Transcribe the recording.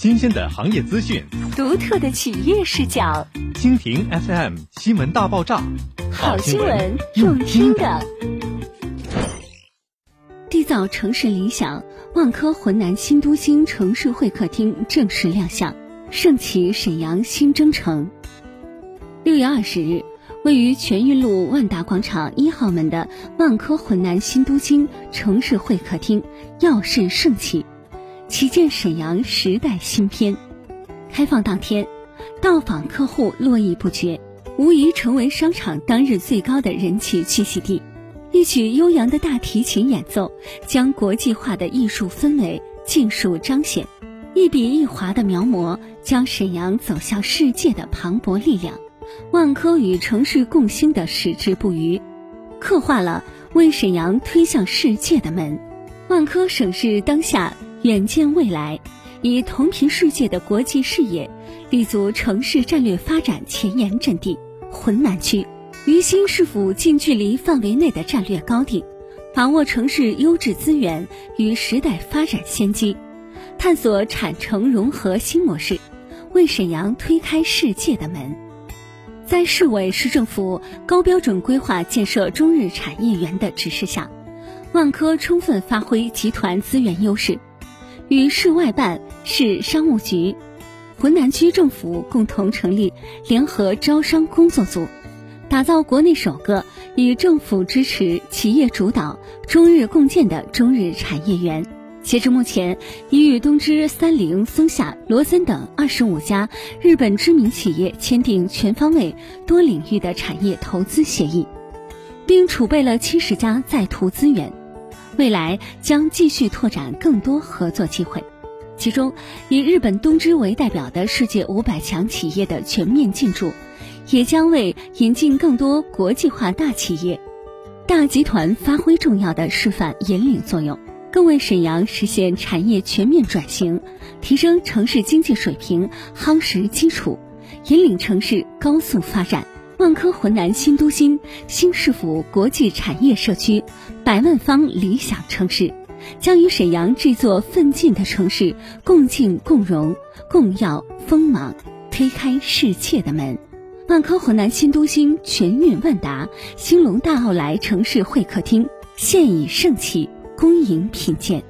新鲜的行业资讯，独特的企业视角。蜻蜓 FM 新闻大爆炸，好新闻用听的。缔造城市理想，万科浑南新都心城市会客厅正式亮相，盛启沈阳新征程。六月二十日，位于全运路万达广场一号门的万科浑南新都心城市会客厅耀世盛启。旗舰沈阳时代新篇，开放当天，到访客户络绎不绝，无疑成为商场当日最高的人气栖息地。一曲悠扬的大提琴演奏，将国际化的艺术氛围尽数彰显；一笔一划的描摹，将沈阳走向世界的磅礴力量。万科与城市共兴的矢志不渝，刻画了为沈阳推向世界的门。万科省市当下。远见未来，以同频世界的国际视野，立足城市战略发展前沿阵地浑南区，于新市府近距离范围内的战略高地，把握城市优质资源与时代发展先机，探索产城融合新模式，为沈阳推开世界的门。在市委市政府高标准规划建设中日产业园的指示下，万科充分发挥集团资源优势。与市外办、市商务局、浑南区政府共同成立联合招商工作组，打造国内首个以政府支持、企业主导、中日共建的中日产业园。截至目前，已与东芝、三菱、松下、罗森等二十五家日本知名企业签订全方位、多领域的产业投资协议，并储备了七十家在途资源。未来将继续拓展更多合作机会，其中以日本东芝为代表的世界五百强企业的全面进驻，也将为引进更多国际化大企业、大集团发挥重要的示范引领作用，更为沈阳实现产业全面转型、提升城市经济水平夯实基础，引领城市高速发展。万科浑南新都心新市府国际产业社区，百万方理想城市，将与沈阳这座奋进的城市共进共荣、共耀锋芒，推开世界的门。万科浑南新都心全运万达兴隆大奥莱城市会客厅现已盛起，恭迎品鉴。